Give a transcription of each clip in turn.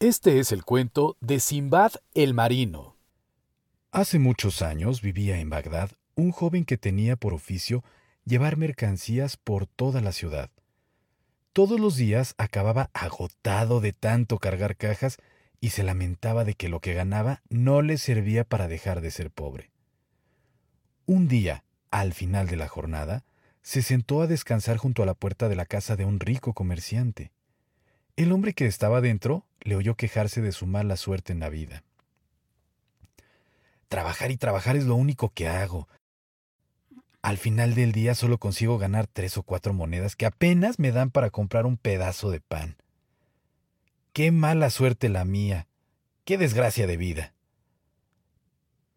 Este es el cuento de Simbad el Marino. Hace muchos años vivía en Bagdad un joven que tenía por oficio llevar mercancías por toda la ciudad. Todos los días acababa agotado de tanto cargar cajas y se lamentaba de que lo que ganaba no le servía para dejar de ser pobre. Un día, al final de la jornada, se sentó a descansar junto a la puerta de la casa de un rico comerciante. El hombre que estaba dentro le oyó quejarse de su mala suerte en la vida. Trabajar y trabajar es lo único que hago. Al final del día solo consigo ganar tres o cuatro monedas que apenas me dan para comprar un pedazo de pan. Qué mala suerte la mía. Qué desgracia de vida.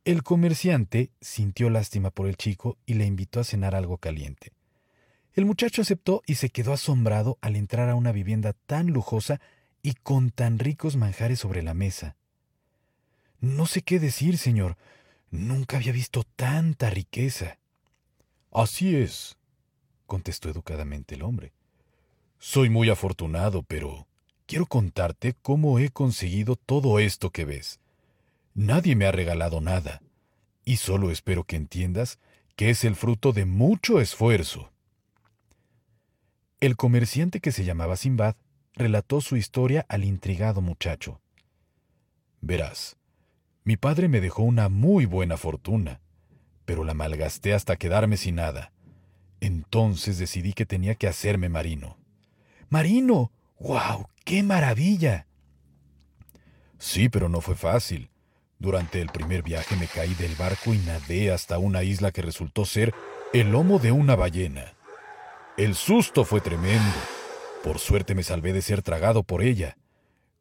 El comerciante sintió lástima por el chico y le invitó a cenar algo caliente. El muchacho aceptó y se quedó asombrado al entrar a una vivienda tan lujosa y con tan ricos manjares sobre la mesa. No sé qué decir, señor. Nunca había visto tanta riqueza. Así es, contestó educadamente el hombre. Soy muy afortunado, pero quiero contarte cómo he conseguido todo esto que ves. Nadie me ha regalado nada, y solo espero que entiendas que es el fruto de mucho esfuerzo. El comerciante que se llamaba Simbad relató su historia al intrigado muchacho. Verás, mi padre me dejó una muy buena fortuna, pero la malgasté hasta quedarme sin nada. Entonces decidí que tenía que hacerme marino. ¡Marino! ¡Guau! ¡Qué maravilla! Sí, pero no fue fácil. Durante el primer viaje me caí del barco y nadé hasta una isla que resultó ser el lomo de una ballena. El susto fue tremendo. Por suerte me salvé de ser tragado por ella.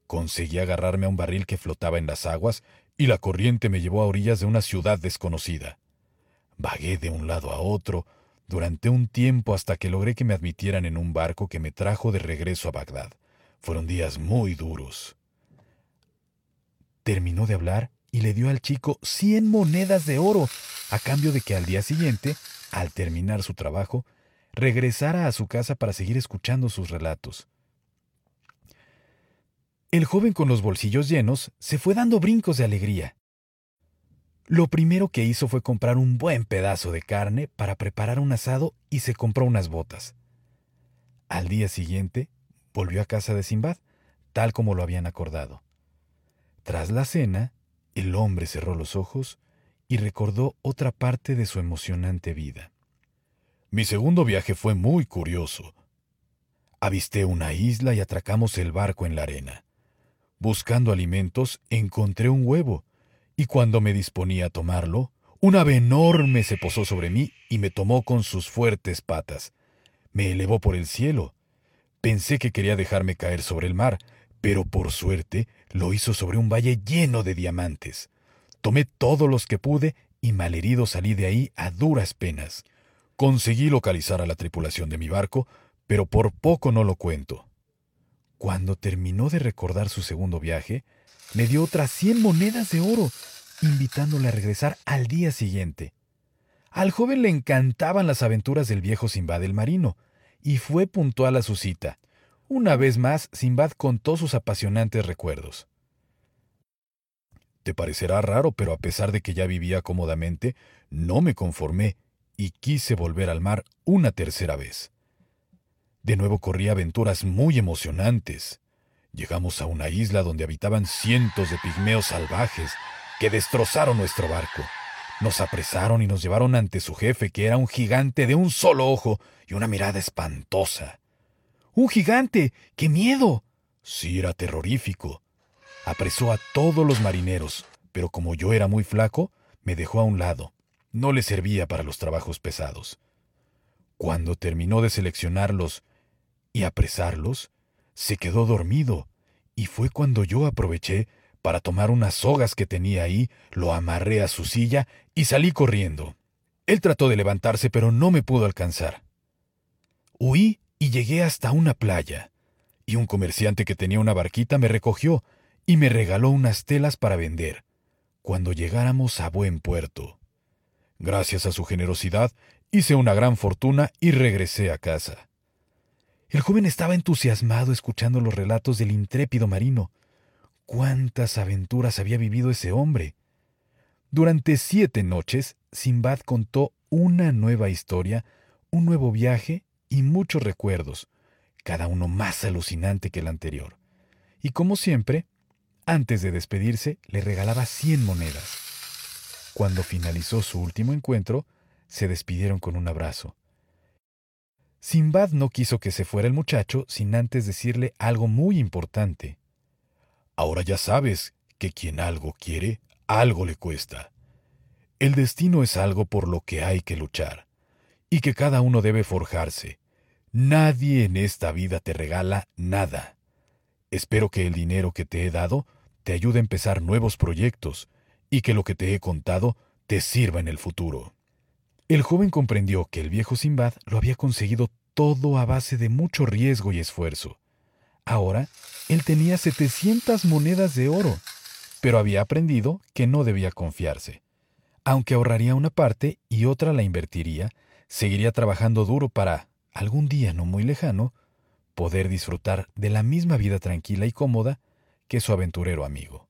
Conseguí agarrarme a un barril que flotaba en las aguas y la corriente me llevó a orillas de una ciudad desconocida. Vagué de un lado a otro durante un tiempo hasta que logré que me admitieran en un barco que me trajo de regreso a Bagdad. Fueron días muy duros. Terminó de hablar y le dio al chico cien monedas de oro, a cambio de que al día siguiente, al terminar su trabajo, regresara a su casa para seguir escuchando sus relatos. El joven con los bolsillos llenos se fue dando brincos de alegría. Lo primero que hizo fue comprar un buen pedazo de carne para preparar un asado y se compró unas botas. Al día siguiente, volvió a casa de Simbad, tal como lo habían acordado. Tras la cena, el hombre cerró los ojos y recordó otra parte de su emocionante vida. Mi segundo viaje fue muy curioso. Avisté una isla y atracamos el barco en la arena. Buscando alimentos, encontré un huevo, y cuando me disponía a tomarlo, un ave enorme se posó sobre mí y me tomó con sus fuertes patas. Me elevó por el cielo. Pensé que quería dejarme caer sobre el mar, pero por suerte lo hizo sobre un valle lleno de diamantes. Tomé todos los que pude y malherido salí de ahí a duras penas. Conseguí localizar a la tripulación de mi barco, pero por poco no lo cuento. Cuando terminó de recordar su segundo viaje, le dio otras cien monedas de oro, invitándole a regresar al día siguiente. Al joven le encantaban las aventuras del viejo Simbad el marino, y fue puntual a su cita. Una vez más, Simbad contó sus apasionantes recuerdos. Te parecerá raro, pero a pesar de que ya vivía cómodamente, no me conformé y quise volver al mar una tercera vez. De nuevo corrí aventuras muy emocionantes. Llegamos a una isla donde habitaban cientos de pigmeos salvajes que destrozaron nuestro barco. Nos apresaron y nos llevaron ante su jefe, que era un gigante de un solo ojo y una mirada espantosa. ¡Un gigante! ¡Qué miedo! Sí, era terrorífico. Apresó a todos los marineros, pero como yo era muy flaco, me dejó a un lado no le servía para los trabajos pesados. Cuando terminó de seleccionarlos y apresarlos, se quedó dormido, y fue cuando yo aproveché para tomar unas sogas que tenía ahí, lo amarré a su silla y salí corriendo. Él trató de levantarse, pero no me pudo alcanzar. Huí y llegué hasta una playa, y un comerciante que tenía una barquita me recogió y me regaló unas telas para vender, cuando llegáramos a buen puerto. Gracias a su generosidad, hice una gran fortuna y regresé a casa. El joven estaba entusiasmado escuchando los relatos del intrépido marino. cuántas aventuras había vivido ese hombre. Durante siete noches, Simbad contó una nueva historia, un nuevo viaje y muchos recuerdos, cada uno más alucinante que el anterior. Y como siempre, antes de despedirse, le regalaba cien monedas. Cuando finalizó su último encuentro, se despidieron con un abrazo. Simbad no quiso que se fuera el muchacho sin antes decirle algo muy importante. Ahora ya sabes que quien algo quiere, algo le cuesta. El destino es algo por lo que hay que luchar, y que cada uno debe forjarse. Nadie en esta vida te regala nada. Espero que el dinero que te he dado te ayude a empezar nuevos proyectos, y que lo que te he contado te sirva en el futuro. El joven comprendió que el viejo Simbad lo había conseguido todo a base de mucho riesgo y esfuerzo. Ahora, él tenía 700 monedas de oro, pero había aprendido que no debía confiarse. Aunque ahorraría una parte y otra la invertiría, seguiría trabajando duro para, algún día no muy lejano, poder disfrutar de la misma vida tranquila y cómoda que su aventurero amigo.